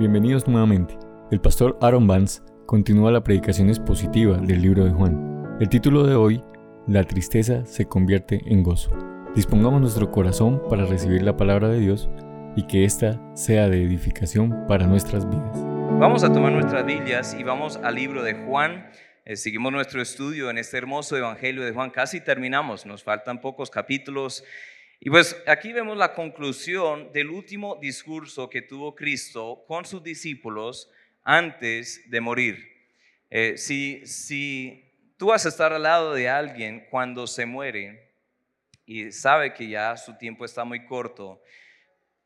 Bienvenidos nuevamente. El pastor Aaron Vance continúa la predicación expositiva del libro de Juan. El título de hoy, La tristeza se convierte en gozo. Dispongamos nuestro corazón para recibir la palabra de Dios y que ésta sea de edificación para nuestras vidas. Vamos a tomar nuestras Biblias y vamos al libro de Juan. Eh, seguimos nuestro estudio en este hermoso Evangelio de Juan. Casi terminamos, nos faltan pocos capítulos y pues aquí vemos la conclusión del último discurso que tuvo Cristo con sus discípulos antes de morir. Eh, si, si tú vas a estar al lado de alguien cuando se muere y sabe que ya su tiempo está muy corto,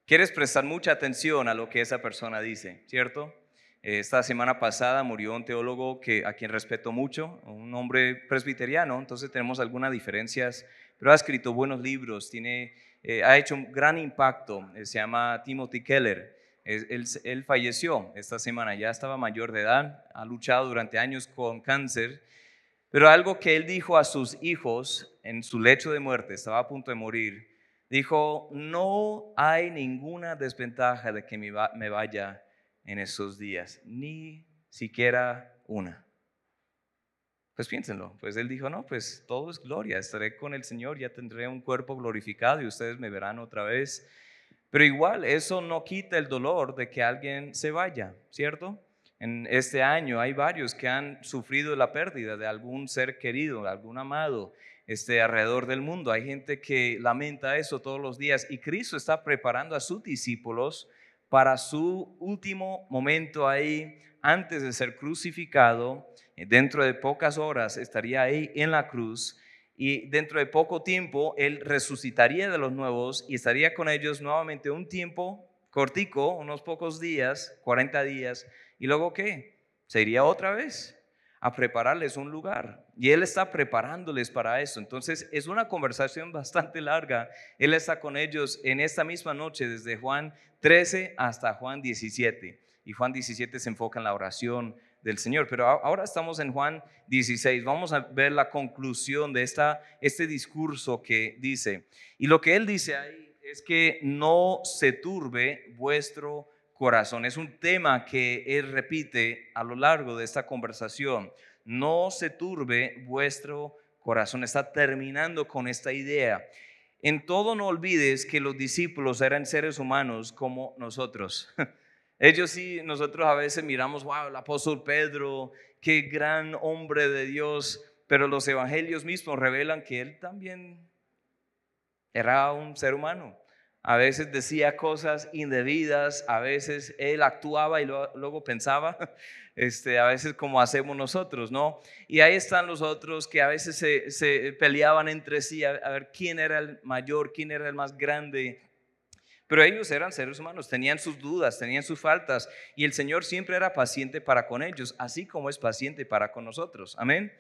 quieres prestar mucha atención a lo que esa persona dice, ¿cierto? Esta semana pasada murió un teólogo que, a quien respeto mucho, un hombre presbiteriano, entonces tenemos algunas diferencias pero ha escrito buenos libros, tiene, eh, ha hecho un gran impacto, eh, se llama Timothy Keller. Él, él, falleció esta semana, ya estaba mayor de edad, ha luchado durante años con cáncer, pero algo que él dijo a sus hijos en su lecho de muerte, estaba a punto de morir, dijo, no hay ninguna desventaja de que me vaya en esos días, ni siquiera una. Pues piénsenlo, pues él dijo, no, pues todo es gloria, estaré con el Señor, ya tendré un cuerpo glorificado y ustedes me verán otra vez. Pero igual, eso no quita el dolor de que alguien se vaya, ¿cierto? En este año hay varios que han sufrido la pérdida de algún ser querido, algún amado, este, alrededor del mundo. Hay gente que lamenta eso todos los días y Cristo está preparando a sus discípulos para su último momento ahí antes de ser crucificado eh, dentro de pocas horas estaría ahí en la cruz y dentro de poco tiempo Él resucitaría de los nuevos y estaría con ellos nuevamente un tiempo cortico, unos pocos días, 40 días, y luego qué? Se iría otra vez a prepararles un lugar. Y Él está preparándoles para eso. Entonces es una conversación bastante larga. Él está con ellos en esta misma noche, desde Juan 13 hasta Juan 17. Y Juan 17 se enfoca en la oración del Señor. Pero ahora estamos en Juan 16. Vamos a ver la conclusión de esta, este discurso que dice. Y lo que él dice ahí es que no se turbe vuestro corazón. Es un tema que él repite a lo largo de esta conversación. No se turbe vuestro corazón. Está terminando con esta idea. En todo no olvides que los discípulos eran seres humanos como nosotros. Ellos sí, nosotros a veces miramos, wow, el apóstol Pedro, qué gran hombre de Dios, pero los evangelios mismos revelan que él también era un ser humano. A veces decía cosas indebidas, a veces él actuaba y luego pensaba, este, a veces como hacemos nosotros, ¿no? Y ahí están los otros que a veces se, peleaban entre sí a ver quién era el mayor, quién era el más grande. Pero ellos eran seres humanos, tenían sus dudas, tenían sus faltas y el Señor siempre era paciente para con ellos, así como es paciente para con nosotros. Amén.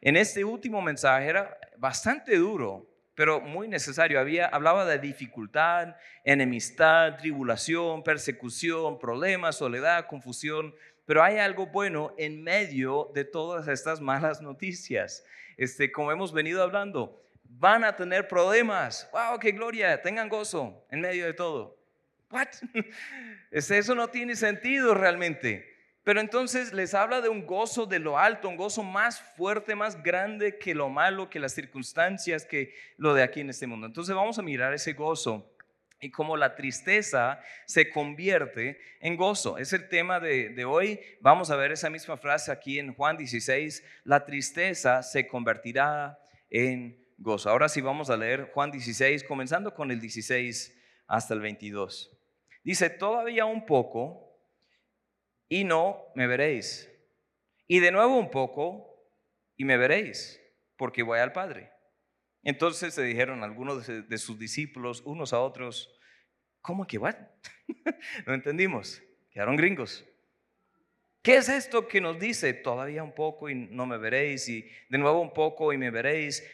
En este último mensaje era bastante duro, pero muy necesario. Había, hablaba de dificultad, enemistad, tribulación, persecución, problemas, soledad, confusión. Pero hay algo bueno en medio de todas estas malas noticias. Este, como hemos venido hablando, van a tener problemas. ¡Wow, qué gloria! Tengan gozo en medio de todo. ¿What? Eso no tiene sentido realmente. Pero entonces les habla de un gozo de lo alto, un gozo más fuerte, más grande que lo malo, que las circunstancias, que lo de aquí en este mundo. Entonces vamos a mirar ese gozo y cómo la tristeza se convierte en gozo. Es el tema de, de, hoy. Vamos a ver esa misma frase aquí en Juan 16. La tristeza se convertirá en gozo. Ahora sí vamos a leer Juan 16, comenzando con el 16 hasta el 22. Dice, todavía un poco y no me veréis. Y de nuevo un poco y me veréis, porque voy al Padre. Entonces se dijeron algunos de sus discípulos unos a otros, ¿cómo que va? no entendimos, quedaron gringos. ¿Qué es esto que nos dice? Todavía un poco y no me veréis, y de nuevo un poco y me veréis,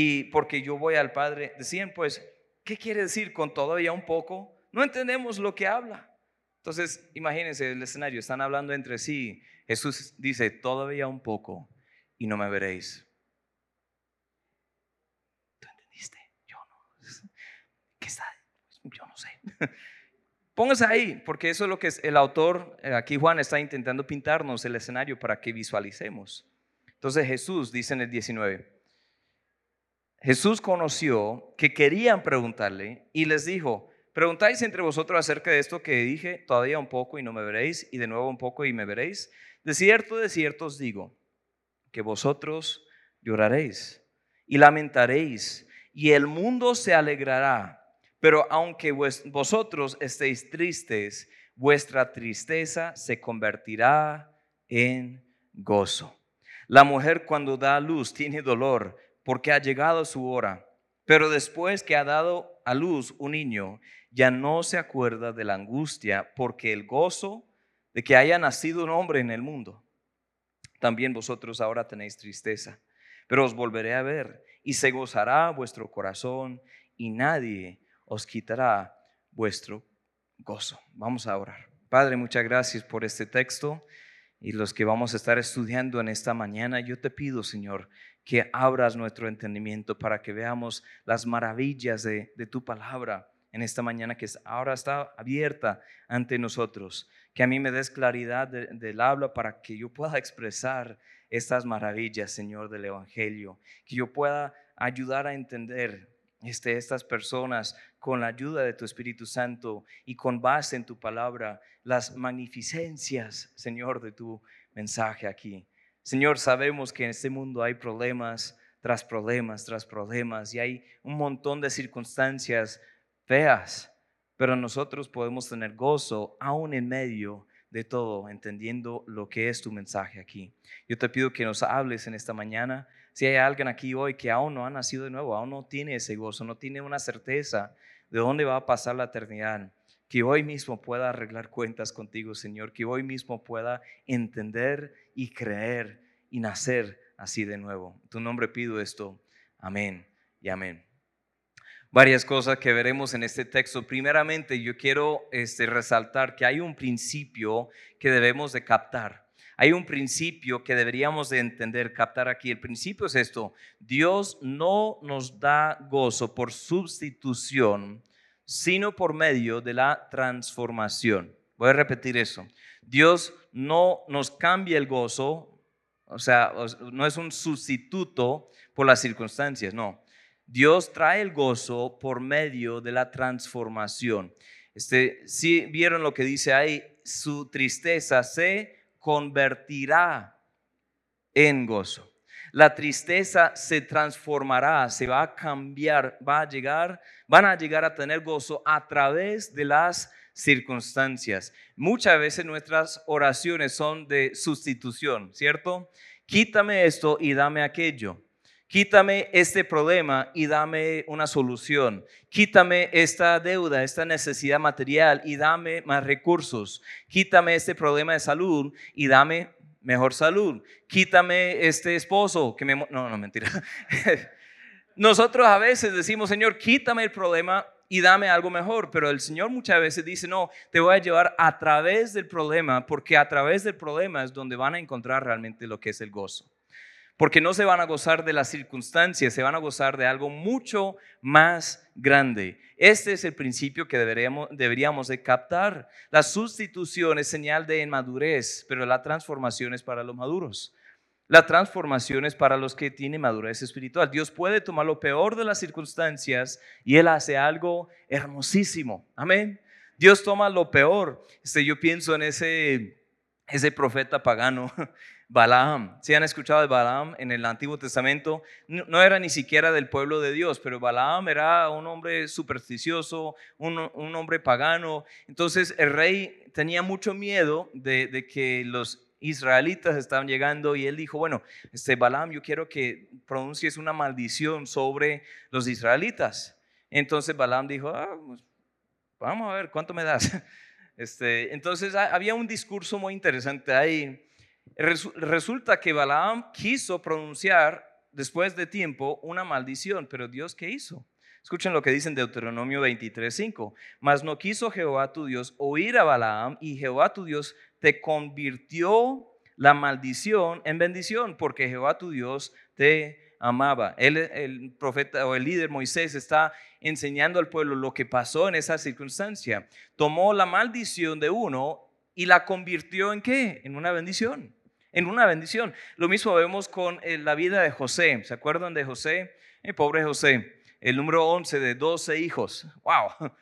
y porque yo voy al Padre, decían pues, ¿qué quiere decir con todavía un poco? No entendemos lo que habla. Entonces, imagínense el escenario, están hablando entre sí. Jesús dice, todavía un poco y no me veréis. ¿Tú entendiste? Yo no. ¿Qué está? Yo no sé. Póngase ahí, porque eso es lo que el autor, eh, aquí Juan está intentando pintarnos el escenario para que visualicemos. Entonces Jesús dice en el 19, Jesús conoció que querían preguntarle y les dijo, preguntáis entre vosotros acerca de esto que dije, todavía un poco y no me veréis, y de nuevo un poco y me veréis. De cierto, de cierto os digo, que vosotros lloraréis y lamentaréis, y el mundo se alegrará. Pero aunque vosotros estéis tristes, vuestra tristeza se convertirá en gozo. La mujer cuando da luz tiene dolor porque ha llegado su hora. Pero después que ha dado a luz un niño, ya no se acuerda de la angustia porque el gozo de que haya nacido un hombre en el mundo. También vosotros ahora tenéis tristeza, pero os volveré a ver y se gozará vuestro corazón y nadie os quitará vuestro gozo. Vamos a orar. Padre, muchas gracias por este texto y los que vamos a estar estudiando en esta mañana. Yo te pido, Señor, que abras nuestro entendimiento para que veamos las maravillas de, tu palabra en esta mañana que ahora está abierta ante nosotros. Que a mí me des claridad del habla para que yo pueda expresar estas maravillas, Señor, del Evangelio. Que yo pueda ayudar a entender este, estas personas con la ayuda de tu Espíritu Santo y con base en tu palabra, las magnificencias, Señor, de tu mensaje aquí. Señor, sabemos que en este mundo hay problemas tras problemas tras problemas y hay un montón de circunstancias feas, pero nosotros podemos tener gozo aún en medio de todo, entendiendo lo que es tu mensaje aquí. Yo te pido que nos hables en esta mañana. Si hay alguien aquí hoy que aún no ha nacido de nuevo, aún no tiene ese gozo, no tiene una certeza de dónde va a pasar la eternidad, que hoy mismo pueda arreglar cuentas contigo, Señor, que hoy mismo pueda entender y creer y nacer así de nuevo. En tu nombre pido esto. Amén y amén. Varias cosas que veremos en este texto. Primeramente, yo quiero este, resaltar que hay un principio que debemos de captar. Hay un principio que deberíamos de entender, captar aquí. El principio es esto. Dios no nos da gozo por sustitución, sino por medio de la transformación. Voy a repetir eso. Dios no nos cambia el gozo, o sea, no es un sustituto por las circunstancias, no. Dios trae el gozo por medio de la transformación. Este, si vieron lo que dice ahí, su tristeza se convertirá en gozo. La tristeza se transformará, se va a cambiar, va a llegar, van a llegar a tener gozo a través de las circunstancias. Muchas veces nuestras oraciones son de sustitución, ¿cierto? Quítame esto y dame aquello. Quítame este problema y dame una solución. Quítame esta deuda, esta necesidad material y dame más recursos. Quítame este problema de salud y dame mejor salud. Quítame este esposo que me... No, no, mentira. Nosotros a veces decimos, Señor, quítame el problema y dame algo mejor, pero el Señor muchas veces dice, no, te voy a llevar a través del problema, porque a través del problema es donde van a encontrar realmente lo que es el gozo. Porque no se van a gozar de las circunstancias, se van a gozar de algo mucho más grande. Este es el principio que deberíamos, deberíamos de captar. La sustitución es señal de inmadurez, pero la transformación es para los maduros. La transformación es para los que tienen madurez espiritual. Dios puede tomar lo peor de las circunstancias y Él hace algo hermosísimo. Amén. Dios toma lo peor. Este, yo pienso en ese, ese profeta pagano Balaam. Si han escuchado de Balaam en el Antiguo Testamento, no, era ni siquiera del pueblo de Dios, pero Balaam era un hombre supersticioso, un, hombre pagano. Entonces el rey tenía mucho miedo de, de, que los israelitas estaban llegando y él dijo, bueno, este Balaam, yo quiero que pronuncies una maldición sobre los israelitas. Entonces Balaam dijo, ah, pues, vamos a ver, ¿cuánto me das? Este, entonces había un discurso muy interesante ahí Resulta que Balaam quiso pronunciar después de tiempo una maldición, pero Dios qué hizo? Escuchen lo que dice en Deuteronomio 23:5. Mas no quiso Jehová tu Dios oír a Balaam y Jehová tu Dios te convirtió la maldición en bendición, porque Jehová tu Dios te amaba. Él, el profeta o el líder Moisés está enseñando al pueblo lo que pasó en esa circunstancia. Tomó la maldición de uno y la convirtió en qué? En una bendición. En una bendición. Lo mismo vemos con eh, la vida de José. ¿Se acuerdan de José? El pobre José, el número 11 de 12 hijos. ¡Wow!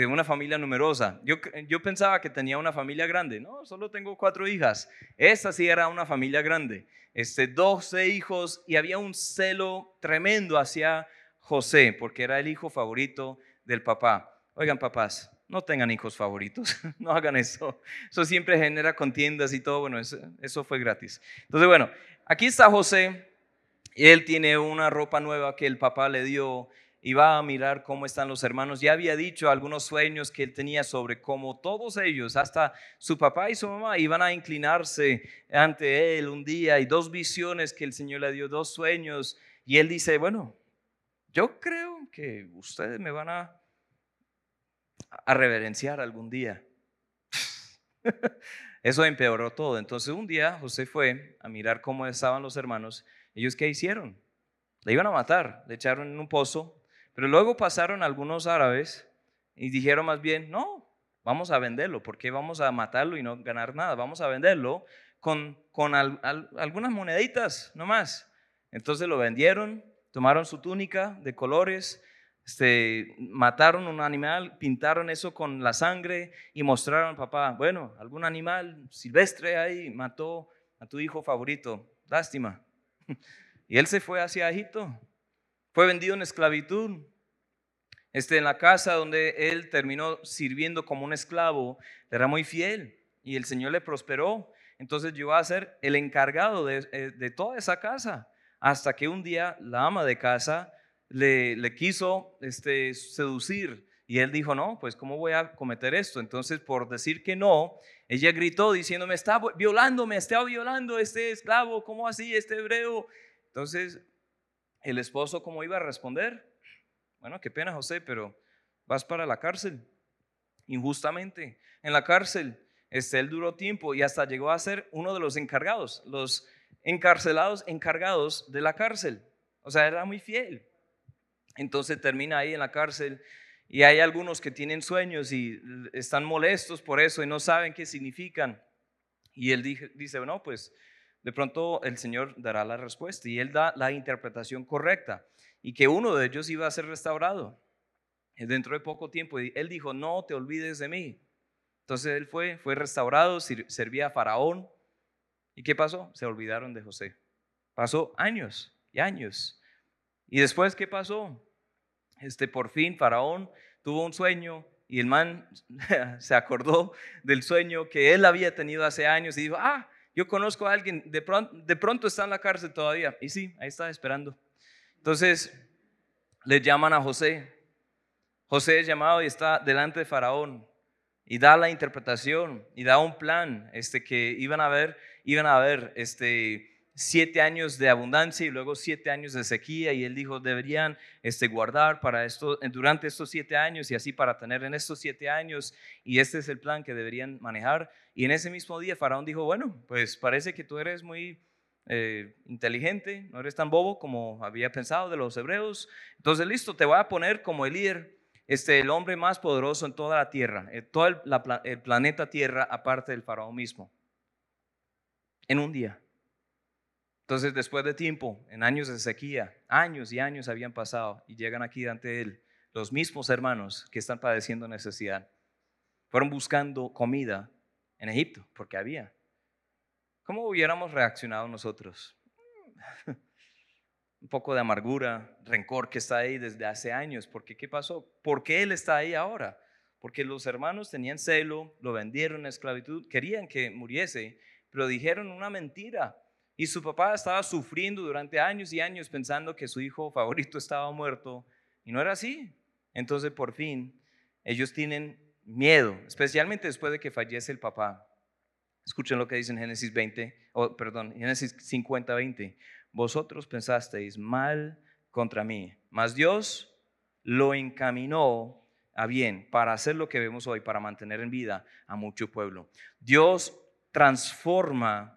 De una familia numerosa. Yo, yo pensaba que tenía una familia grande. No, solo tengo cuatro hijas. Esta sí era una familia grande. Este, 12 hijos y había un celo tremendo hacia José, porque era el hijo favorito del papá. Oigan, papás, no tengan hijos favoritos, no hagan eso. Eso siempre genera contiendas y todo. Bueno, eso, eso fue gratis. Entonces, bueno, aquí está José. Él tiene una ropa nueva que el papá le dio y va a mirar cómo están los hermanos. Ya había dicho algunos sueños que él tenía sobre cómo todos ellos, hasta su papá y su mamá, iban a inclinarse ante él un día y dos visiones que el Señor le dio, dos sueños. Y él dice, bueno, yo creo que ustedes me van a, a reverenciar algún día. Eso empeoró todo. Entonces un día José fue a mirar cómo estaban los hermanos. ¿Ellos qué hicieron? Le iban a matar, le echaron en un pozo pero luego pasaron algunos árabes y dijeron más bien, no, vamos a venderlo, porque vamos a matarlo y no ganar nada? Vamos a venderlo con, con algunas moneditas nomás. Entonces lo vendieron, tomaron su túnica de colores, este, mataron un animal, pintaron eso con la sangre y mostraron, papá, bueno, algún animal silvestre ahí mató a tu hijo favorito, lástima. Y él se fue hacia Egipto fue vendido en esclavitud. Este, en la casa donde él terminó sirviendo como un esclavo, era muy fiel y el Señor le prosperó. Entonces llegó a ser el encargado de, eh, de toda esa casa. Hasta que un día la ama de casa le, le quiso este, seducir y él dijo, no, pues ¿cómo voy a cometer esto? Entonces, por decir que no, ella gritó diciendo, me está violando, me está violando este esclavo, ¿cómo así, este hebreo? Entonces, el esposo, ¿cómo iba a responder? Bueno, qué pena, José, pero vas para la cárcel, injustamente. En la cárcel, este, él duró tiempo y hasta llegó a ser uno de los encargados, los encarcelados encargados de la cárcel. O sea, era muy fiel. Entonces termina ahí en la cárcel y hay algunos que tienen sueños y están molestos por eso y no saben qué significan. Y él dice, bueno, pues de pronto el Señor dará la respuesta y Él da la interpretación correcta y que uno de ellos iba a ser restaurado dentro de poco tiempo. Y Él dijo, no te olvides de mí. Entonces Él fue, fue restaurado, servía a Faraón. ¿Y qué pasó? Se olvidaron de José. Pasó años y años. ¿Y después qué pasó? Este, por fin Faraón tuvo un sueño y el man se acordó del sueño que él había tenido hace años y dijo, ah, yo conozco a alguien, de pronto, de pronto está en la cárcel todavía. Y sí, ahí está esperando. Entonces le llaman a José. José es llamado y está delante de Faraón y da la interpretación y da un plan este, que iban a ver, iban a ver este, siete años de abundancia y luego siete años de sequía y él dijo deberían este, guardar para esto durante estos siete años y así para tener en estos siete años y este es el plan que deberían manejar y en ese mismo día Faraón dijo bueno pues parece que tú eres muy eh, inteligente no eres tan bobo como había pensado de los hebreos entonces listo te voy a poner como el líder este, el hombre más poderoso en toda la tierra, en todo el planeta Tierra, aparte del faraón mismo, en un día. Entonces, después de tiempo, en años de sequía, años y años habían pasado y llegan aquí ante él los mismos hermanos que están padeciendo necesidad. Fueron buscando comida en Egipto, porque había. ¿Cómo hubiéramos reaccionado nosotros? Un poco de amargura, rencor que está ahí desde hace años, porque ¿qué pasó? ¿Por qué él está ahí ahora? Porque los hermanos tenían celo, lo vendieron en esclavitud, querían que muriese, pero dijeron una mentira y su papá estaba sufriendo durante años y años pensando que su hijo favorito estaba muerto y no era así. Entonces por fin ellos tienen miedo, especialmente después de que fallece el papá. Escuchen lo que dice en Génesis 20, o perdón, Génesis 50, 20. Vosotros pensasteis mal contra mí, mas Dios lo encaminó a bien para hacer lo que vemos hoy, para mantener en vida a mucho pueblo. Dios transforma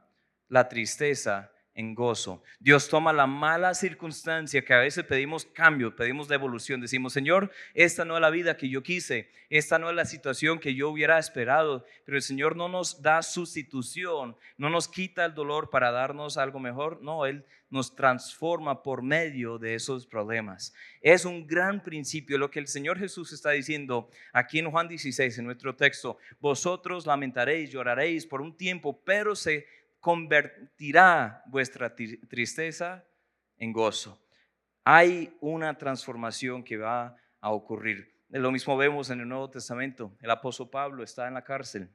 la tristeza en gozo. Dios toma la mala circunstancia que a veces pedimos cambio, pedimos devolución. Decimos, Señor, esta no es la vida que yo quise, esta no es la situación que yo hubiera esperado, pero el Señor no nos da sustitución, no nos quita el dolor para darnos algo mejor, no, Él nos transforma por medio de esos problemas. Es un gran principio lo que el Señor Jesús está diciendo aquí en Juan 16, en nuestro texto. Vosotros lamentaréis, lloraréis por un tiempo, pero se convertirá vuestra tristeza en gozo. Hay una transformación que va a ocurrir. Lo mismo vemos en el Nuevo Testamento. El apóstol Pablo está en la cárcel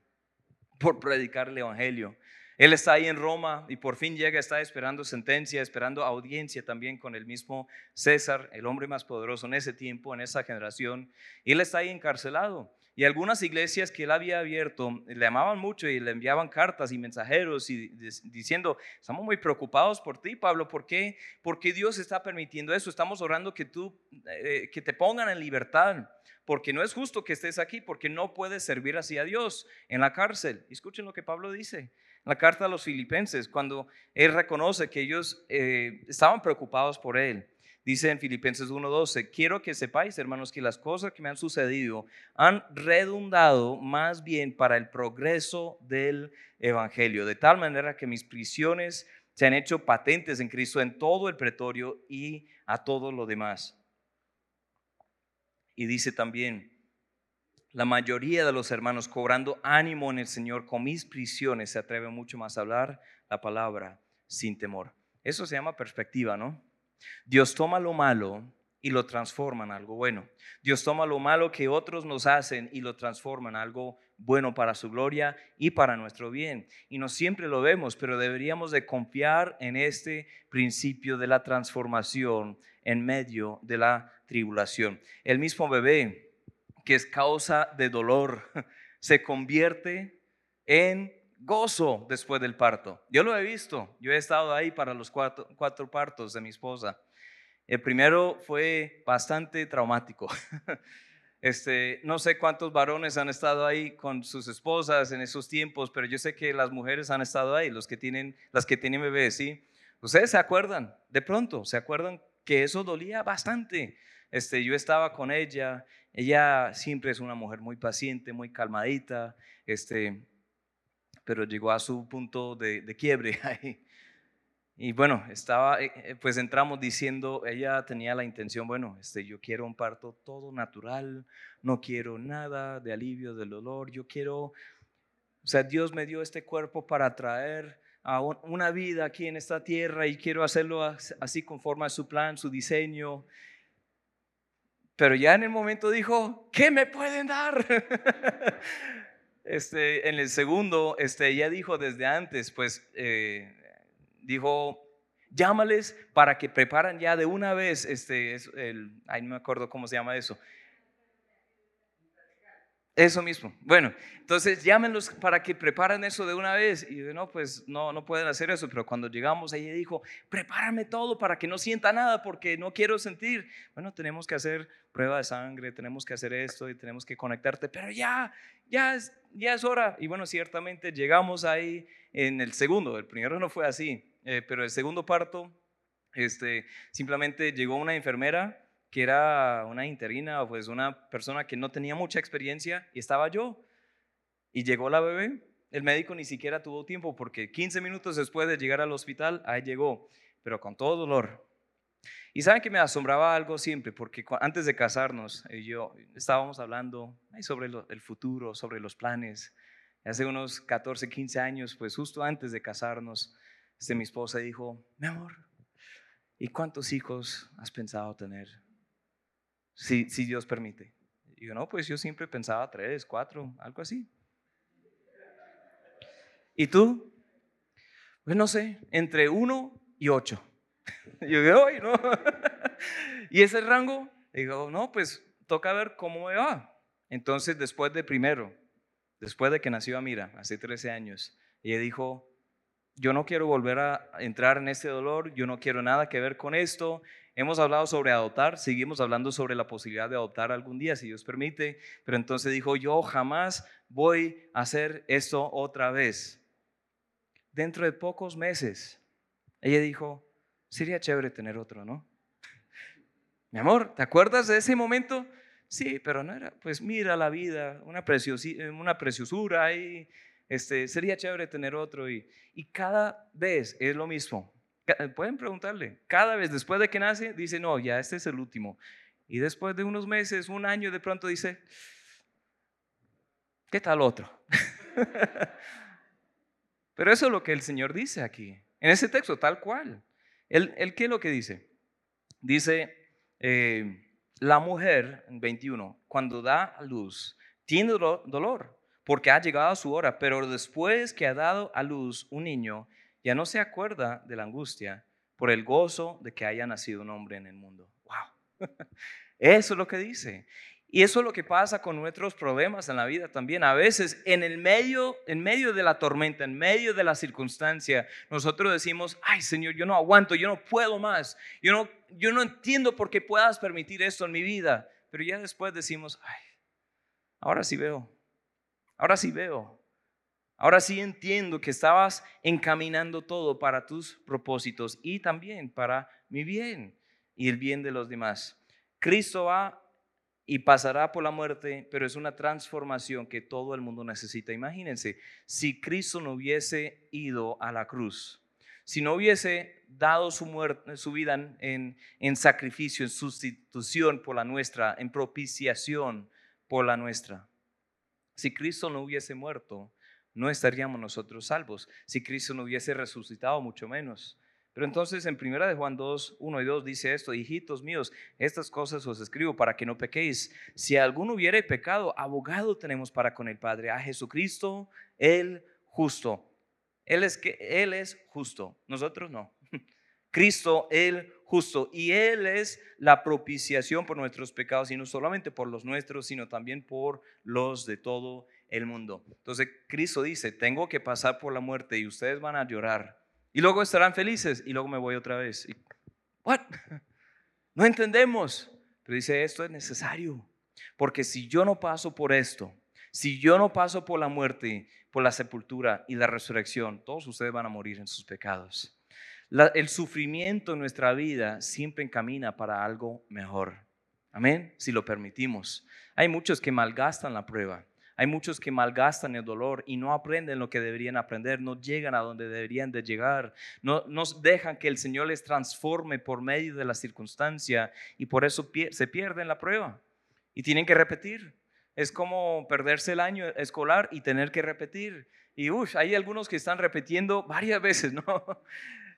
por predicar el Evangelio. Él está ahí en Roma y por fin llega, está esperando sentencia, esperando audiencia también con el mismo César, el hombre más poderoso en ese tiempo, en esa generación. Y él está ahí encarcelado. Y algunas iglesias que él había abierto le amaban mucho y le enviaban cartas y mensajeros y diciendo, estamos muy preocupados por ti, Pablo, ¿por qué? Porque Dios está permitiendo eso. Estamos orando que tú, eh, que te pongan en libertad, porque no es justo que estés aquí, porque no puedes servir así a Dios en la cárcel. Escuchen lo que Pablo dice en la carta a los filipenses, cuando él reconoce que ellos eh, estaban preocupados por él. Dice en Filipenses 1:12, quiero que sepáis, hermanos, que las cosas que me han sucedido han redundado más bien para el progreso del Evangelio, de tal manera que mis prisiones se han hecho patentes en Cristo en todo el pretorio y a todo lo demás. Y dice también, la mayoría de los hermanos cobrando ánimo en el Señor con mis prisiones se atreven mucho más a hablar la palabra sin temor. Eso se llama perspectiva, ¿no? Dios toma lo malo y lo transforma en algo bueno. Dios toma lo malo que otros nos hacen y lo transforma en algo bueno para su gloria y para nuestro bien. Y no siempre lo vemos, pero deberíamos de confiar en este principio de la transformación en medio de la tribulación. El mismo bebé que es causa de dolor se convierte en gozo después del parto. Yo lo he visto, yo he estado ahí para los cuatro, partos de mi esposa. El primero fue bastante traumático. Este, no sé cuántos varones han estado ahí con sus esposas en esos tiempos, pero yo sé que las mujeres han estado ahí, los que tienen, las que tienen bebés, ¿sí? Ustedes se acuerdan, de pronto, se acuerdan que eso dolía bastante. Este, yo estaba con ella, ella siempre es una mujer muy paciente, muy calmadita, este, pero llegó a su punto de, quiebre ahí. Y bueno, estaba, eh, eh, pues entramos diciendo, ella tenía la intención, bueno, este, yo quiero un parto todo natural, no quiero nada de alivio del dolor, yo quiero, o sea, Dios me dio este cuerpo para traer a una vida aquí en esta tierra y quiero hacerlo así conforme a su plan, su diseño. Pero ya en el momento dijo, ¿qué me pueden dar? Este, en el segundo, este, ella dijo desde antes, pues, eh, dijo, llámales para que preparan ya de una vez, este, el, ay, no me acuerdo cómo se llama eso, eso mismo. Bueno, entonces llámenlos para que preparen eso de una vez. Y yo, no, pues no, no pueden hacer eso. Pero cuando llegamos, ella dijo, prepárame todo para que no sienta nada porque no quiero sentir. Bueno, tenemos que hacer prueba de sangre, tenemos que hacer esto y tenemos que conectarte. Pero ya, ya es, ya es hora. Y bueno, ciertamente llegamos ahí en el segundo. El primero no fue así. Eh, pero el segundo parto, este, simplemente llegó una enfermera que era una interina, pues una persona que no tenía mucha experiencia y estaba yo. Y llegó la bebé, el médico ni siquiera tuvo tiempo porque 15 minutos después de llegar al hospital, ahí llegó, pero con todo dolor. Y saben que me asombraba algo siempre, porque antes de casarnos, yo estábamos hablando sobre el futuro, sobre los planes. Hace unos 14, 15 años, pues justo antes de casarnos, este, mi esposa dijo, mi amor, ¿y cuántos hijos has pensado tener? Si, Dios permite. Y yo, no, pues yo siempre pensaba tres, cuatro, algo así. ¿Y tú? Pues no sé, entre uno y ocho. Yo digo, no. ¿Y ese rango? Digo, no, pues toca ver cómo me va. Entonces, después de primero, después de que nació Amira, hace 13 años, ella dijo, yo no quiero volver a entrar en este dolor, yo no quiero nada que ver con esto, Hemos hablado sobre adoptar, seguimos hablando sobre la posibilidad de adoptar algún día, si Dios permite, pero entonces dijo, yo jamás voy a hacer esto otra vez. Dentro de pocos meses, ella dijo, sería chévere tener otro, ¿no? Mi amor, ¿te acuerdas de ese momento? Sí, pero no era, pues mira la vida, una, una preciosura y este, sería chévere tener otro. Y, y cada vez es lo mismo. Pueden preguntarle, cada vez después de que nace, dice, no, ya este es el último. Y después de unos meses, un año, de pronto dice, ¿qué tal otro? Pero eso es lo que el Señor dice aquí, en ese texto, tal cual. ¿El, el qué es lo que dice? Dice, eh, la mujer, en 21, cuando da a luz, tiene dolor porque ha llegado a su hora, pero después que ha dado a luz un niño, ya no se acuerda de la angustia por el gozo de que haya nacido un hombre en el mundo. ¡Wow! Eso es lo que dice. Y eso es lo que pasa con nuestros problemas en la vida también. A veces en el medio, en medio de la tormenta, en medio de la circunstancia, nosotros decimos, ay Señor, yo no aguanto, yo no puedo más, yo no, yo no entiendo por qué puedas permitir esto en mi vida. Pero ya después decimos, ay, ahora sí veo, ahora sí veo, ahora sí entiendo que estabas encaminando todo para tus propósitos y también para mi bien y el bien de los demás. Cristo va y pasará por la muerte, pero es una transformación que todo el mundo necesita. Imagínense, si Cristo no hubiese ido a la cruz, si no hubiese dado su, muerte, su vida en, en sacrificio, en sustitución por la nuestra, en propiciación por la nuestra, si Cristo no hubiese muerto, no estaríamos nosotros salvos. Si Cristo no hubiese resucitado, mucho menos. Pero entonces en primera de Juan 2, 1 y 2 dice esto, hijitos míos, estas cosas os escribo para que no pequéis. Si alguno hubiere pecado, abogado tenemos para con el Padre, a Jesucristo, el justo. Él es que él es justo, nosotros no. Cristo el justo y él es la propiciación por nuestros pecados y no solamente por los nuestros, sino también por los de todo el mundo. Entonces Cristo dice, tengo que pasar por la muerte y ustedes van a llorar y luego estarán felices y luego me voy otra vez. ¿What? No entendemos. Pero dice, esto es necesario. Porque si yo no paso por esto, si yo no paso por la muerte, por la sepultura y la resurrección, todos ustedes van a morir en sus pecados. el sufrimiento en nuestra vida siempre encamina para algo mejor. Amén, si lo permitimos. Hay muchos que malgastan la prueba. Hay muchos que malgastan el dolor y no aprenden lo que deberían aprender, no llegan a donde deberían de llegar, no, nos dejan que el Señor les transforme por medio de la circunstancia y por eso se pierden la prueba y tienen que repetir. Es como perderse el año escolar y tener que repetir. Y uff, hay algunos que están repitiendo varias veces, ¿no?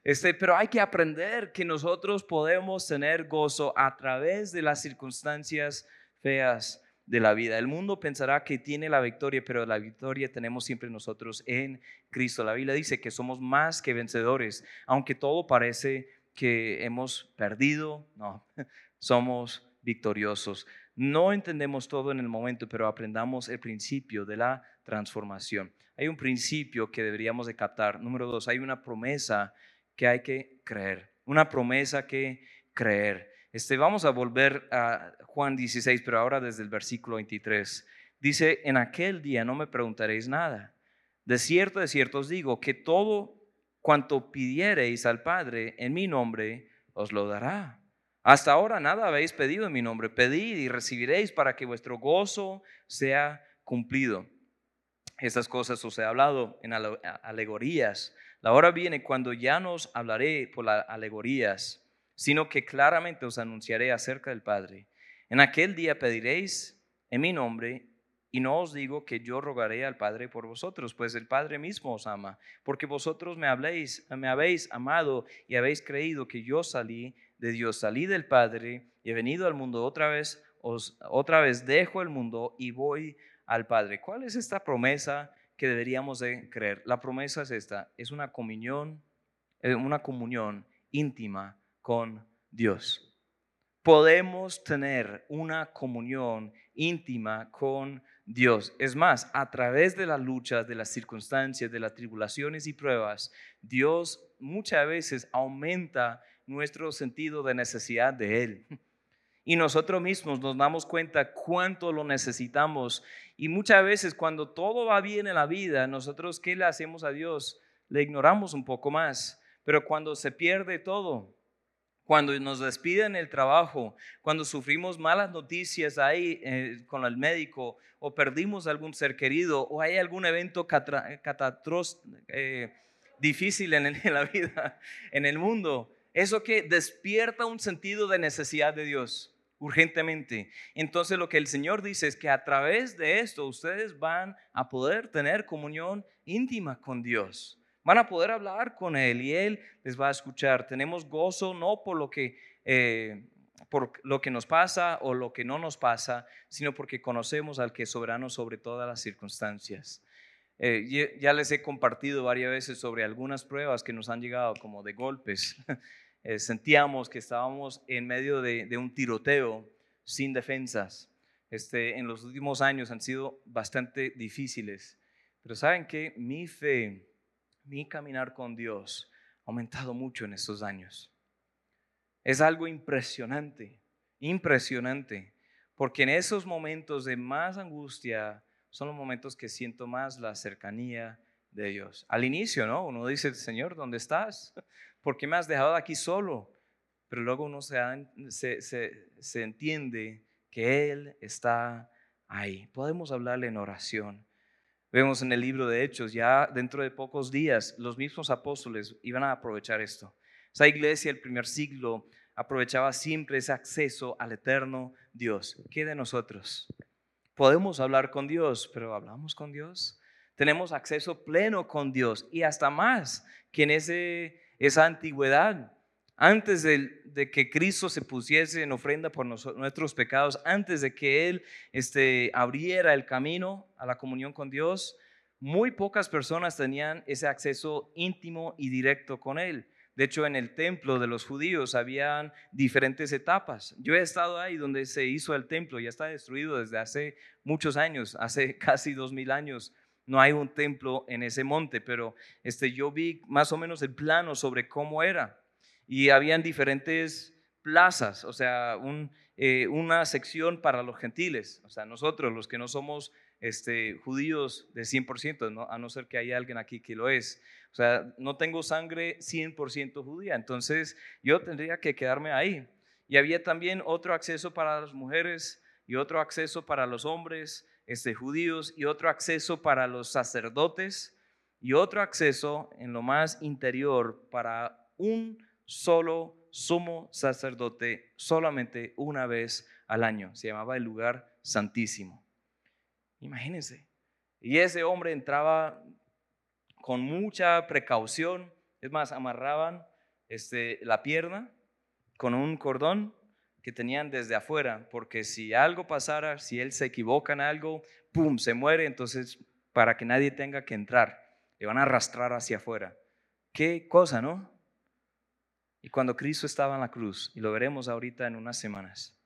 Este, pero hay que aprender que nosotros podemos tener gozo a través de las circunstancias feas de la vida. El mundo pensará que tiene la victoria, pero la victoria tenemos siempre nosotros en Cristo. La Biblia dice que somos más que vencedores, aunque todo parece que hemos perdido, no, somos victoriosos. No entendemos todo en el momento, pero aprendamos el principio de la transformación. Hay un principio que deberíamos de captar. Número dos, hay una promesa que hay que creer. Una promesa que creer. Este, vamos a volver a Juan 16, pero ahora desde el versículo 23. Dice, en aquel día no me preguntaréis nada. De cierto, de cierto os digo que todo cuanto pidiereis al Padre en mi nombre, os lo dará. Hasta ahora nada habéis pedido en mi nombre. Pedid y recibiréis para que vuestro gozo sea cumplido. Estas cosas os he hablado en alegorías. La hora viene cuando ya nos hablaré por las alegorías sino que claramente os anunciaré acerca del Padre. En aquel día pediréis en mi nombre, y no os digo que yo rogaré al Padre por vosotros, pues el Padre mismo os ama, porque vosotros me habléis, me habéis amado y habéis creído que yo salí de Dios, salí del Padre y he venido al mundo otra vez, otra vez dejo el mundo y voy al Padre. ¿Cuál es esta promesa que deberíamos de creer? La promesa es esta, es una comunión, eh, una comunión íntima con Dios. Podemos tener una comunión íntima con Dios. Es más, a través de las luchas, de las circunstancias, de las tribulaciones y pruebas, Dios muchas veces aumenta nuestro sentido de necesidad de Él. Y nosotros mismos nos damos cuenta cuánto lo necesitamos. Y muchas veces cuando todo va bien en la vida, nosotros, ¿qué le hacemos a Dios? Le ignoramos un poco más. Pero cuando se pierde todo, cuando nos despiden el trabajo, cuando sufrimos malas noticias ahí eh, con el médico o perdimos algún ser querido o hay algún evento eh, difícil en, en la vida, en el mundo, eso que despierta un sentido de necesidad de Dios urgentemente. Entonces lo que el Señor dice es que a través de esto ustedes van a poder tener comunión íntima con Dios. Van a poder hablar con Él y Él les va a escuchar. Tenemos gozo no por lo que, eh, por lo que nos pasa o lo que no nos pasa, sino porque conocemos al que es soberano sobre todas las circunstancias. Eh, ya les he compartido varias veces sobre algunas pruebas que nos han llegado como de golpes. Eh, sentíamos que estábamos en medio de, de, un tiroteo sin defensas. Este, en los últimos años han sido bastante difíciles. Pero saben que mi fe mi caminar con Dios ha aumentado mucho en estos años. Es algo impresionante, impresionante, porque en esos momentos de más angustia son los momentos que siento más la cercanía de Dios. Al inicio, ¿no? Uno dice, Señor, ¿dónde estás? ¿Por qué me has dejado aquí solo? Pero luego uno se, se, se entiende que Él está ahí. Podemos hablarle en oración. Vemos en el libro de Hechos, ya dentro de pocos días, los mismos apóstoles iban a aprovechar esto. Esa iglesia del primer siglo aprovechaba siempre ese acceso al eterno Dios. ¿Qué de nosotros? Podemos hablar con Dios, pero ¿hablamos con Dios? Tenemos acceso pleno con Dios y hasta más que en ese, esa antigüedad antes de, que Cristo se pusiese en ofrenda por nuestros pecados, antes de que Él este, abriera el camino a la comunión con Dios, muy pocas personas tenían ese acceso íntimo y directo con Él. De hecho, en el templo de los judíos habían diferentes etapas. Yo he estado ahí donde se hizo el templo, ya está destruido desde hace muchos años, hace casi dos mil años. No hay un templo en ese monte, pero este, yo vi más o menos el plano sobre cómo era y habían diferentes plazas, o sea, eh, una sección para los gentiles, o sea, nosotros los que no somos este, judíos de 100%, a no ser que haya alguien aquí que lo es. O sea, no tengo sangre 100% judía, entonces yo tendría que quedarme ahí. Y había también otro acceso para las mujeres y otro acceso para los hombres este, judíos y otro acceso para los sacerdotes y otro acceso en lo más interior para un solo sumo sacerdote solamente una vez al año. Se llamaba el lugar santísimo. Imagínense. Y ese hombre entraba con mucha precaución. Es más, amarraban este, la pierna con un cordón que tenían desde afuera, porque si algo pasara, si él se equivoca en algo, ¡pum!, se muere, entonces para que nadie tenga que entrar, le van a arrastrar hacia afuera. Qué cosa, ¿no? Y cuando Cristo estaba en la cruz, y lo veremos ahorita en unas semanas,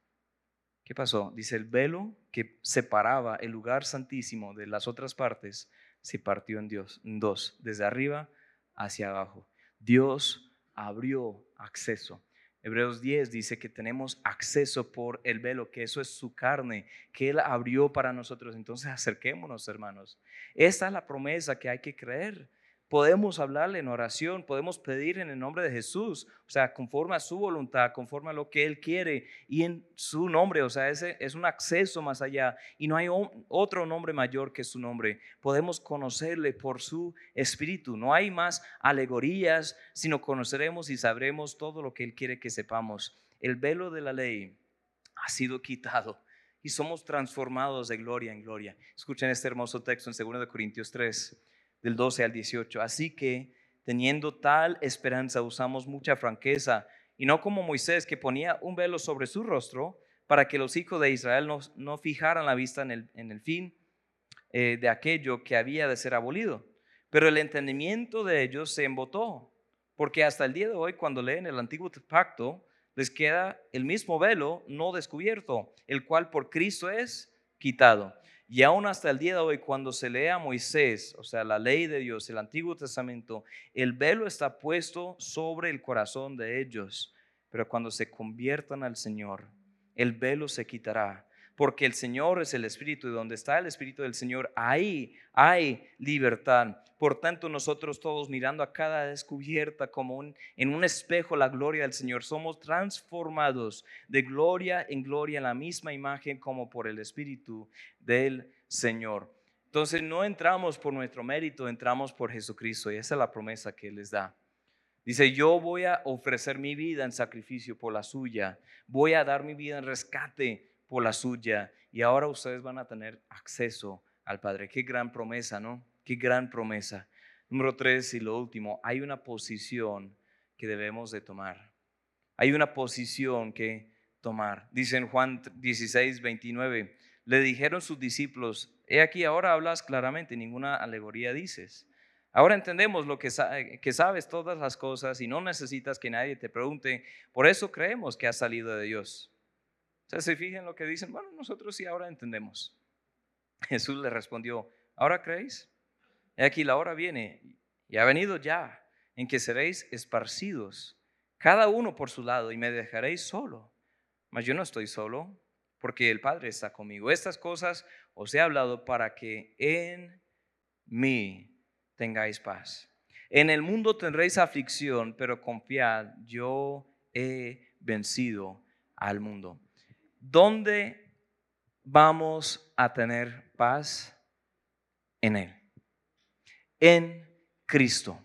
¿qué pasó? Dice, el velo que separaba el lugar santísimo de las otras partes se partió en, Dios, en dos, desde arriba hacia abajo. Dios abrió acceso. Hebreos 10 dice que tenemos acceso por el velo, que eso es su carne, que Él abrió para nosotros. Entonces acerquémonos, hermanos. Esta es la promesa que hay que creer podemos hablarle en oración, podemos pedir en el nombre de Jesús, o sea, conforme a su voluntad, conforme a lo que Él quiere y en su nombre, o sea, ese es un acceso más allá y no hay otro nombre mayor que su nombre. Podemos conocerle por su espíritu, no hay más alegorías, sino conoceremos y sabremos todo lo que Él quiere que sepamos. El velo de la ley ha sido quitado y somos transformados de gloria en gloria. Escuchen este hermoso texto en 2 Corintios 3 del 12 al 18. Así que, teniendo tal esperanza, usamos mucha franqueza, y no como Moisés, que ponía un velo sobre su rostro para que los hijos de Israel no, fijaran la vista en el, en el fin eh, de aquello que había de ser abolido. Pero el entendimiento de ellos se embotó, porque hasta el día de hoy, cuando leen el antiguo pacto, les queda el mismo velo no descubierto, el cual por Cristo es quitado. Y aún hasta el día de hoy, cuando se lee a Moisés, o sea, la ley de Dios, el Antiguo Testamento, el velo está puesto sobre el corazón de ellos. Pero cuando se conviertan al Señor, el velo se quitará porque el Señor es el Espíritu y donde está el Espíritu del Señor, ahí hay libertad. Por tanto, nosotros todos mirando a cada descubierta como en un espejo la gloria del Señor, somos transformados de gloria en gloria en la misma imagen como por el Espíritu del Señor. Entonces no entramos por nuestro mérito, entramos por Jesucristo y esa es la promesa que Él les da. Dice, yo voy a ofrecer mi vida en sacrificio por la suya, voy a dar mi vida en rescate por la suya y ahora ustedes van a tener acceso al Padre. Qué gran promesa, ¿no? Qué gran promesa. Número tres y lo último, hay una posición que debemos de tomar. Hay una posición que tomar. Dice en Juan 16, 29, le dijeron sus discípulos, he aquí ahora hablas claramente, ninguna alegoría dices. Ahora entendemos lo que, que sabes todas las cosas y no necesitas que nadie te pregunte. Por eso creemos que has salido de Dios. Sea, se fijan lo que dicen. Bueno, nosotros sí ahora entendemos. Jesús le respondió, ¿ahora creéis? Y aquí la hora viene y ha venido ya en que seréis esparcidos, cada uno por su lado, y me dejaréis solo. Mas yo no estoy solo, porque el Padre está conmigo. Estas cosas os he hablado para que en mí tengáis paz. En el mundo tendréis aflicción, pero confiad, yo he vencido al mundo. ¿Dónde vamos a tener paz? En Él. En Cristo.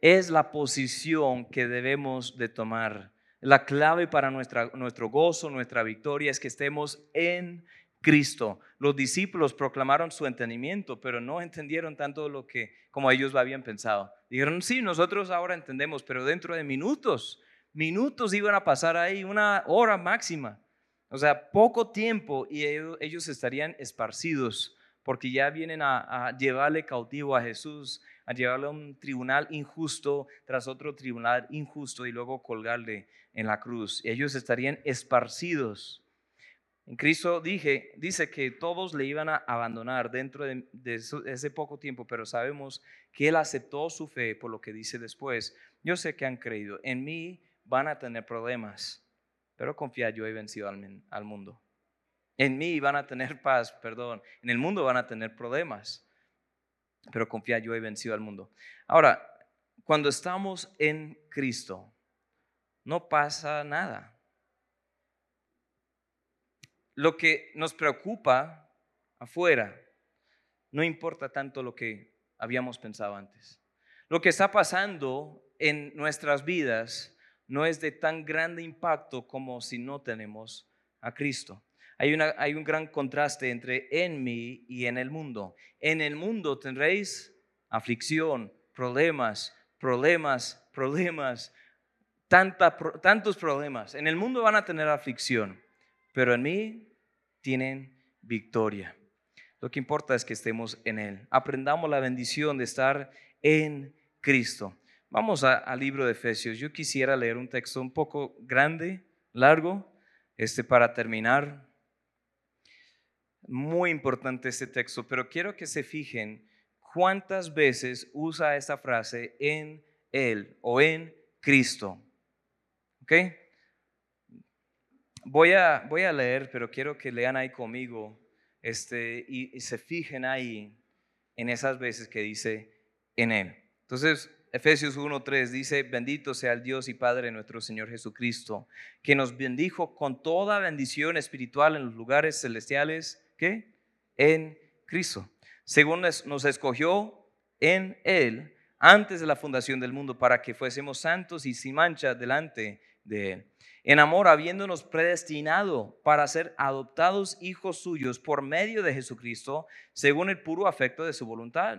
Es la posición que debemos de tomar. La clave para nuestro gozo, nuestra victoria es que estemos en Cristo. Los discípulos proclamaron su entendimiento, pero no entendieron tanto lo que como ellos lo habían pensado. Dijeron, sí, nosotros ahora entendemos, pero dentro de minutos, minutos iban a pasar ahí, una hora máxima. O sea, poco tiempo y ellos, estarían esparcidos porque ya vienen a, llevarle cautivo a Jesús, a llevarle a un tribunal injusto tras otro tribunal injusto y luego colgarle en la cruz. Ellos estarían esparcidos. En Cristo dije, dice que todos le iban a abandonar dentro de, ese poco tiempo, pero sabemos que Él aceptó su fe por lo que dice después. Yo sé que han creído, en mí van a tener problemas, pero confía, yo he vencido al, mundo. En mí van a tener paz, perdón, en el mundo van a tener problemas, pero confía, yo he vencido al mundo. Ahora, cuando estamos en Cristo, no pasa nada. Lo que nos preocupa afuera no importa tanto lo que habíamos pensado antes. Lo que está pasando en nuestras vidas no es de tan grande impacto como si no tenemos a Cristo. Hay, una, hay, un gran contraste entre en mí y en el mundo. En el mundo tendréis aflicción, problemas, problemas, problemas, tantos problemas. En el mundo van a tener aflicción, pero en mí tienen victoria. Lo que importa es que estemos en Él. Aprendamos la bendición de estar en Cristo. Vamos al libro de Efesios. Yo quisiera leer un texto un poco grande, largo, este para terminar. Muy importante este texto, pero quiero que se fijen cuántas veces usa esta frase en Él o en Cristo. ¿Ok? Voy a, voy a leer, pero quiero que lean ahí conmigo este, y, se fijen ahí en esas veces que dice en Él. Entonces, Efesios 1.3 dice, bendito sea el Dios y Padre nuestro Señor Jesucristo, que nos bendijo con toda bendición espiritual en los lugares celestiales, ¿qué? En Cristo. Según nos escogió en Él antes de la fundación del mundo para que fuésemos santos y sin mancha delante de Él en amor habiéndonos predestinado para ser adoptados hijos suyos por medio de Jesucristo, según el puro afecto de su voluntad,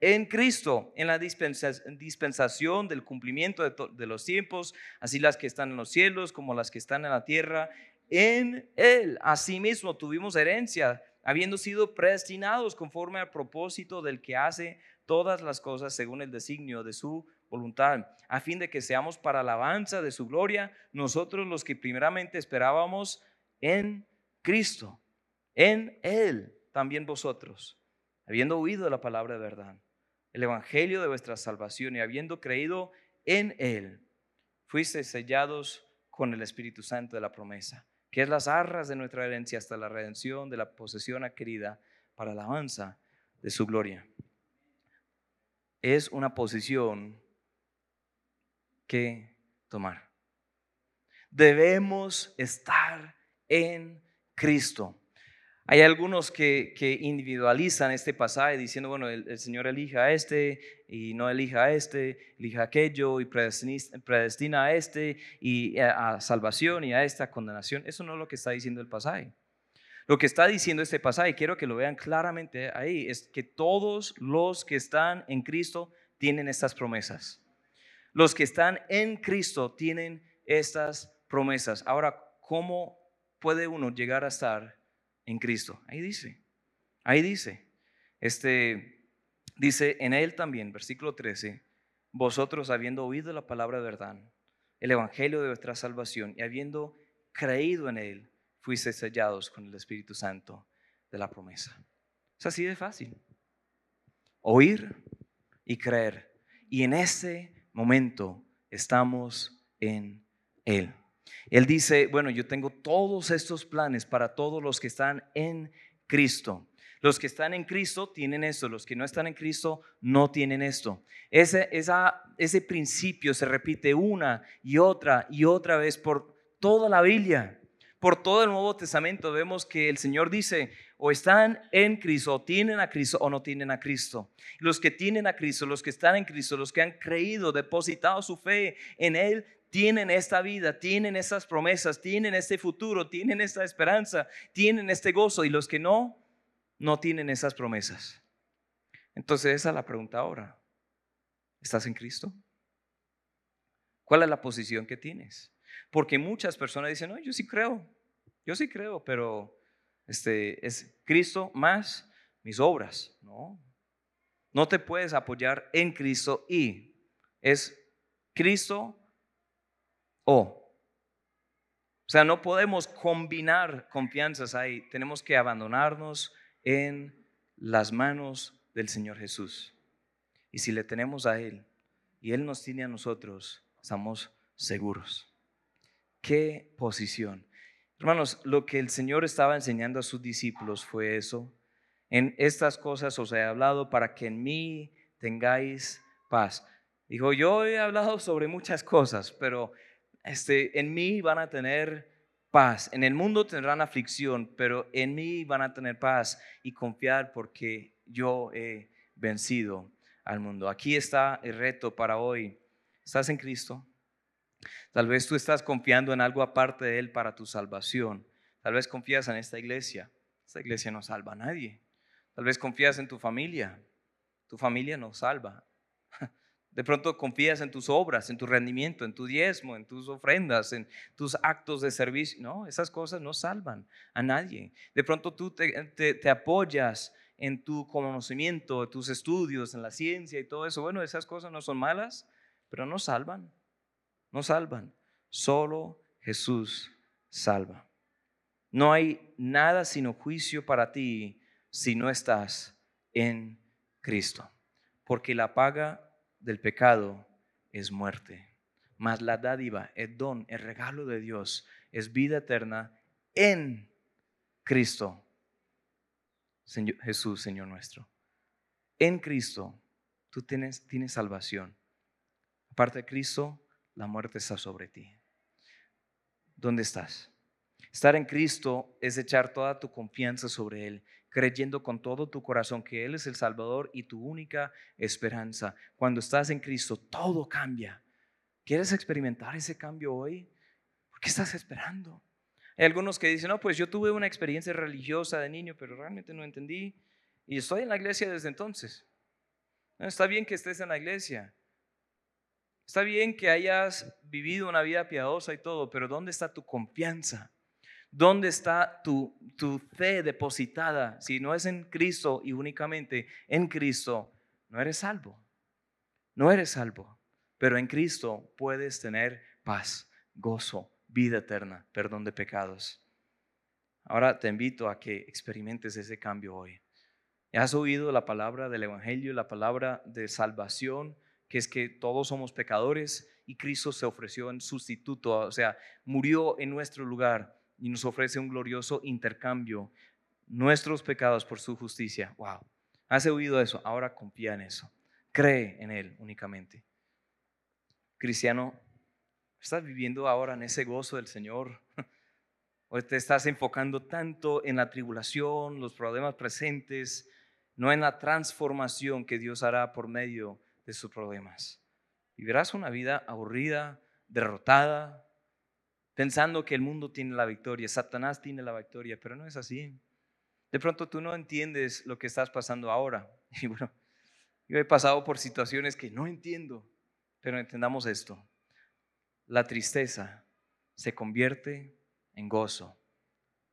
en Cristo, en la dispensación del cumplimiento de, los tiempos, así las que están en los cielos como las que están en la tierra, en Él. Asimismo tuvimos herencia, habiendo sido predestinados conforme al propósito del que hace todas las cosas según el designio de su voluntad, a fin de que seamos para alabanza de su gloria, nosotros los que primeramente esperábamos en Cristo, en Él, también vosotros, habiendo oído la palabra de verdad, el evangelio de vuestra salvación y habiendo creído en Él, fuisteis sellados con el Espíritu Santo de la promesa, que es las arras de nuestra herencia hasta la redención de la posesión adquirida para la alabanza de su gloria. Es una posición que tomar. Debemos estar en Cristo. Hay algunos que, individualizan este pasaje diciendo, bueno, el, Señor elija a este y no elija a este, elija aquello y predestina a este y a, salvación y a esta condenación. Eso no es lo que está diciendo el pasaje. Lo que está diciendo este pasaje, quiero que lo vean claramente ahí, es que todos los que están en Cristo tienen estas promesas. Los que están en Cristo tienen estas promesas. Ahora, ¿cómo puede uno llegar a estar en Cristo? Ahí dice, ahí dice, este, dice en él también, versículo 13, vosotros habiendo oído la palabra de verdad, el evangelio de vuestra salvación y habiendo creído en él, fuisteis sellados con el Espíritu Santo de la promesa. Es así de fácil. Oír y creer. Y en ese momento estamos en Él. Él dice, bueno, yo tengo todos estos planes para todos los que están en Cristo. Los que están en Cristo tienen esto, los que no están en Cristo no tienen esto. Ese, principio se repite una y otra y otra vez por toda la Biblia. Por todo el Nuevo Testamento vemos que el Señor dice, o están en Cristo, o tienen a Cristo, o no tienen a Cristo. Los que tienen a Cristo, los que están en Cristo, los que han creído, depositado su fe en Él, tienen esta vida, tienen estas promesas, tienen este futuro, tienen esta esperanza, tienen este gozo y los que no, no tienen esas promesas. Entonces esa es la pregunta ahora. ¿Estás en Cristo? ¿Cuál es la posición que tienes? Porque muchas personas dicen, no, yo sí creo, yo sí creo, pero este, es Cristo más mis obras. No, no te puedes apoyar en Cristo y es Cristo o. O sea, no podemos combinar confianzas ahí. Tenemos que abandonarnos en las manos del Señor Jesús. Y si le tenemos a Él y Él nos tiene a nosotros, estamos seguros. ¿Qué posición? Hermanos, lo que el Señor estaba enseñando a sus discípulos fue eso. En estas cosas os he hablado para que en mí tengáis paz. Dijo, yo he hablado sobre muchas cosas, pero este, en mí van a tener paz. En el mundo tendrán aflicción, pero en mí van a tener paz y confiar porque yo he vencido al mundo. Aquí está el reto para hoy. ¿Estás en Cristo? Tal vez tú estás confiando en algo aparte de Él para tu salvación. Tal vez confías en esta iglesia. Esta iglesia no salva a nadie. Tal vez confías en tu familia. Tu familia no salva. De pronto confías en tus obras, en tu rendimiento, en tu diezmo, en tus ofrendas, en tus actos de servicio. No, esas cosas no salvan a nadie. De pronto tú te, apoyas en tu conocimiento, tus estudios, en la ciencia y todo eso. Bueno, esas cosas no son malas, pero no salvan. No salvan. Solo Jesús salva. No hay nada sino juicio para ti si no estás en Cristo. Porque la paga del pecado es muerte, mas la dádiva, el don, el regalo de Dios es vida eterna en Cristo, Jesús, Señor nuestro. En Cristo tú tienes, tienes salvación. Aparte de Cristo, la muerte está sobre ti. ¿Dónde estás? Estar en Cristo es echar toda tu confianza sobre Él creyendo con todo tu corazón que Él es el Salvador y tu única esperanza. Cuando estás en Cristo, todo cambia. ¿Quieres experimentar ese cambio hoy? ¿Por qué estás esperando? Hay algunos que dicen, no, pues yo tuve una experiencia religiosa de niño, pero realmente no entendí. Y estoy en la iglesia desde entonces. está bien que estés en la iglesia. Está bien que hayas vivido una vida piadosa y todo, pero ¿dónde está tu confianza? ¿Dónde está tu, tu fe depositada? Si no es en Cristo y únicamente en Cristo, no eres salvo. No eres salvo. Pero en Cristo puedes tener paz, gozo, vida eterna, perdón de pecados. Ahora te invito a que experimentes ese cambio hoy. ¿Has oído la palabra del Evangelio, la palabra de salvación, que es que todos somos pecadores y Cristo se ofreció en sustituto, o sea, murió en nuestro lugar y nos ofrece un glorioso intercambio, nuestros pecados por su justicia. Wow. ¿Has oído eso? Ahora confía en eso. Cree en Él únicamente. Cristiano, ¿estás viviendo ahora en ese gozo del Señor? ¿O te estás enfocando tanto en la tribulación, los problemas presentes, no en la transformación que Dios hará por medio de sus problemas? Vivirás una vida aburrida, derrotada, pensando que el mundo tiene la victoria, Satanás tiene la victoria, pero no es así. De pronto tú no entiendes lo que estás pasando ahora. Y bueno, yo he pasado por situaciones que no entiendo, pero entendamos esto. La tristeza se convierte en gozo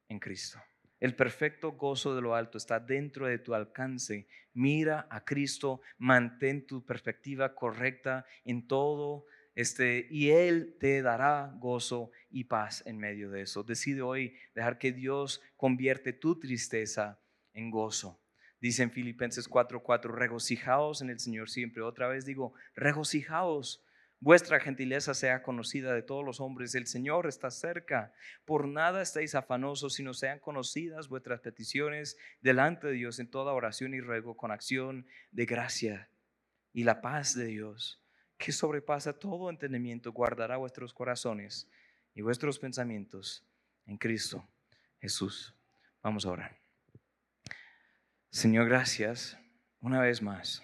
en Cristo. El perfecto gozo de lo alto está dentro de tu alcance. Mira a Cristo, mantén tu perspectiva correcta en todo este y él te dará gozo y paz en medio de eso. Decide hoy dejar que Dios convierte tu tristeza en gozo. Dice en Filipenses 4:4, regocijaos en el Señor siempre. Otra vez digo, regocijaos vuestra gentileza sea conocida de todos los hombres. El Señor está cerca. Por nada estéis afanosos, sino sean conocidas vuestras peticiones delante de Dios en toda oración y ruego con acción de gracia. Y la paz de Dios, que sobrepasa todo entendimiento, guardará vuestros corazones y vuestros pensamientos en Cristo Jesús. Vamos a orar. Señor, gracias una vez más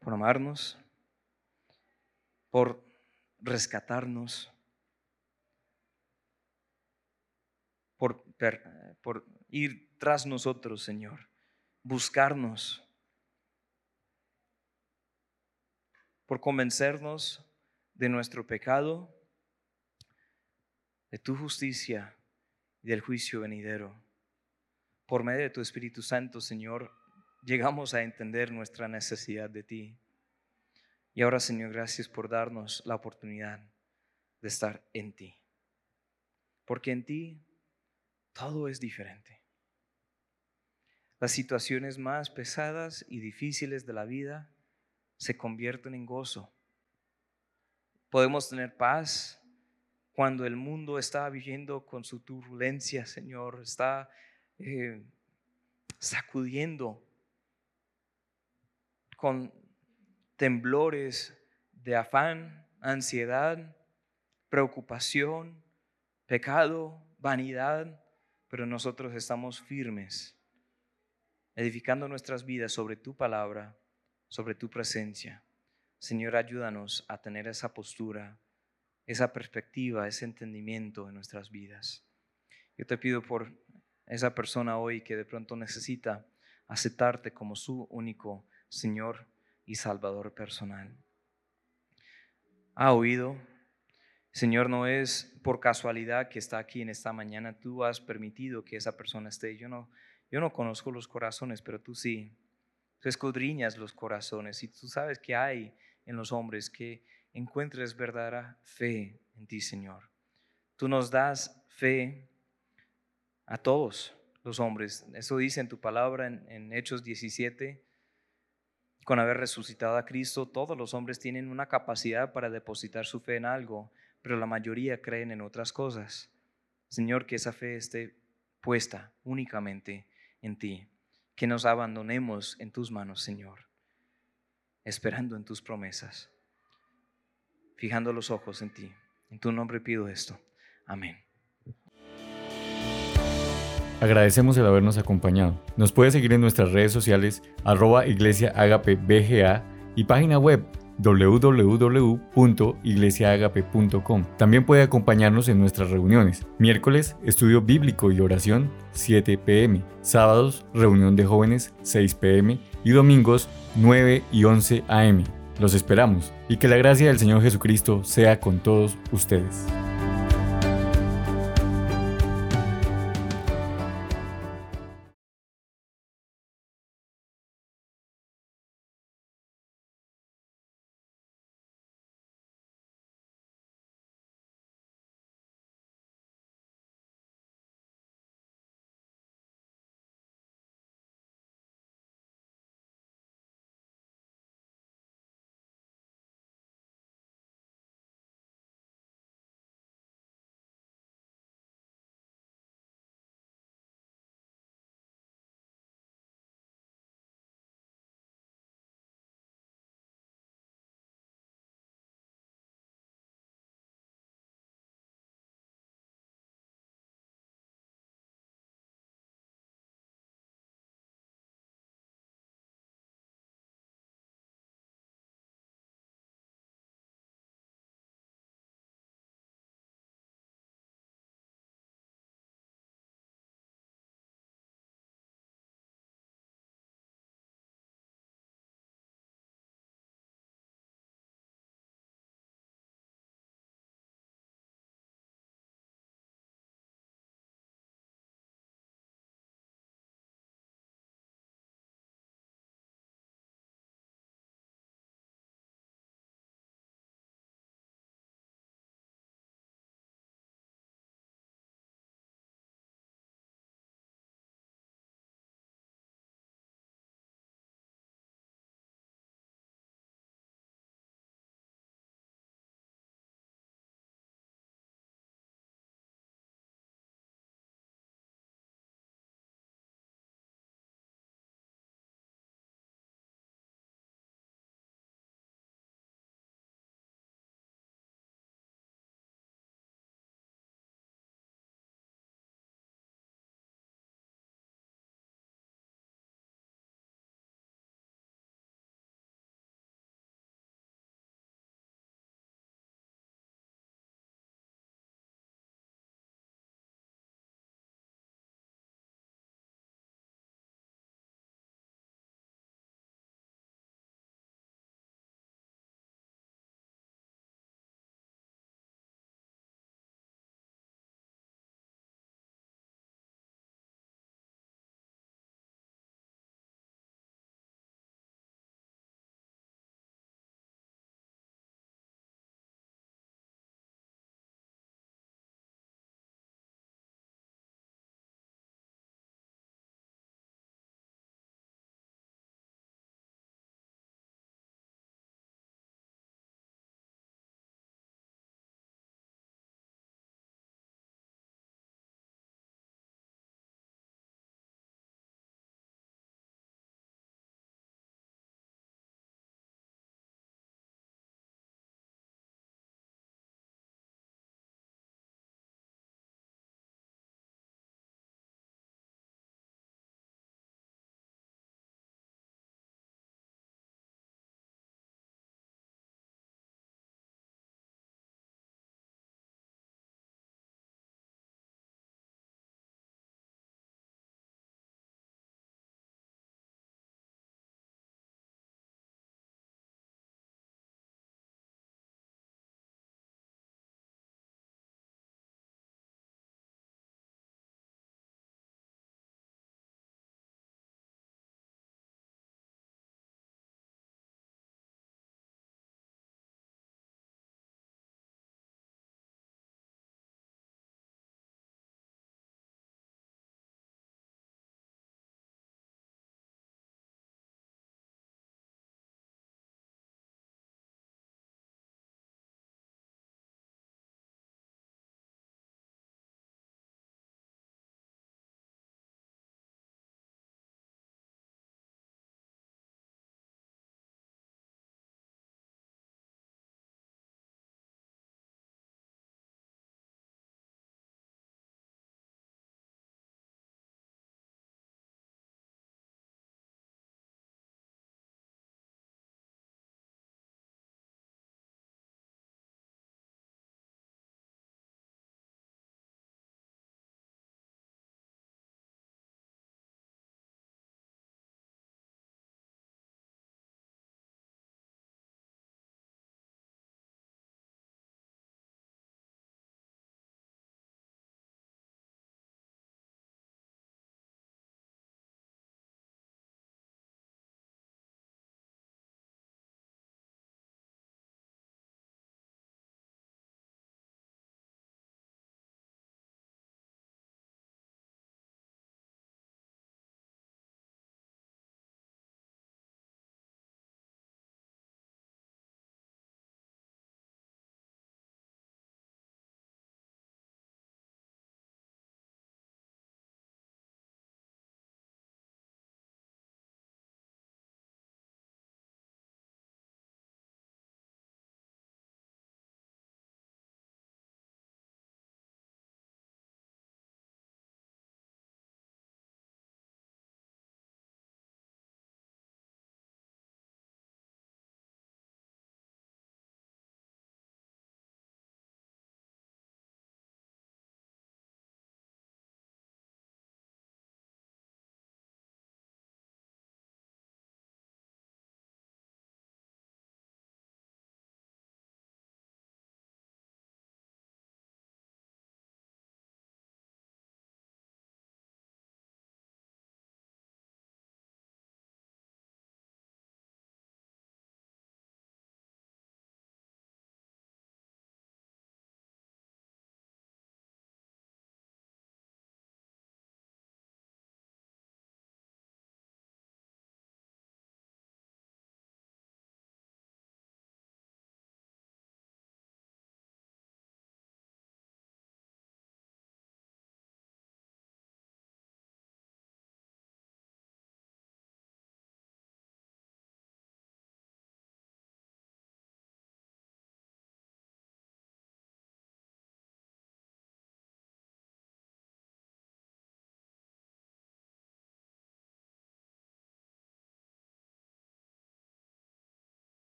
por amarnos, por rescatarnos, por, por ir tras nosotros, Señor, buscarnos, por convencernos de nuestro pecado, de tu justicia y del juicio venidero. Por medio de tu Espíritu Santo, Señor, llegamos a entender nuestra necesidad de ti. Y ahora, Señor, gracias por darnos la oportunidad de estar en ti. Porque en ti todo es diferente. Las situaciones más pesadas y difíciles de la vida se convierten en gozo. Podemos tener paz cuando el mundo está viviendo con su turbulencia, Señor, está eh, sacudiendo con temblores de afán, ansiedad, preocupación, pecado, vanidad, pero nosotros estamos firmes, edificando nuestras vidas sobre tu palabra, sobre tu presencia. Señor, ayúdanos a tener esa postura, esa perspectiva, ese entendimiento en nuestras vidas. Yo te pido por esa persona hoy que de pronto necesita aceptarte como su único Señor y Salvador personal. Ha oído, Señor, no es por casualidad que está aquí en esta mañana, tú has permitido que esa persona esté. Yo no, yo no conozco los corazones, pero tú sí. Tú escudriñas los corazones y tú sabes que hay en los hombres que encuentres verdadera fe en ti, Señor. Tú nos das fe a todos los hombres. Eso dice en tu palabra en, en Hechos 17 con haber resucitado a Cristo, todos los hombres tienen una capacidad para depositar su fe en algo, pero la mayoría creen en otras cosas. Señor, que esa fe esté puesta únicamente en ti, que nos abandonemos en tus manos, Señor, esperando en tus promesas, fijando los ojos en ti. En tu nombre pido esto. Amén. Agradecemos el habernos acompañado. Nos puede seguir en nuestras redes sociales arroba iglesia bga y página web www.iglesiaagape.com. También puede acompañarnos en nuestras reuniones. Miércoles, estudio bíblico y oración, 7 pm. Sábados, reunión de jóvenes, 6 pm. Y domingos, 9 y 11 am. Los esperamos y que la gracia del Señor Jesucristo sea con todos ustedes.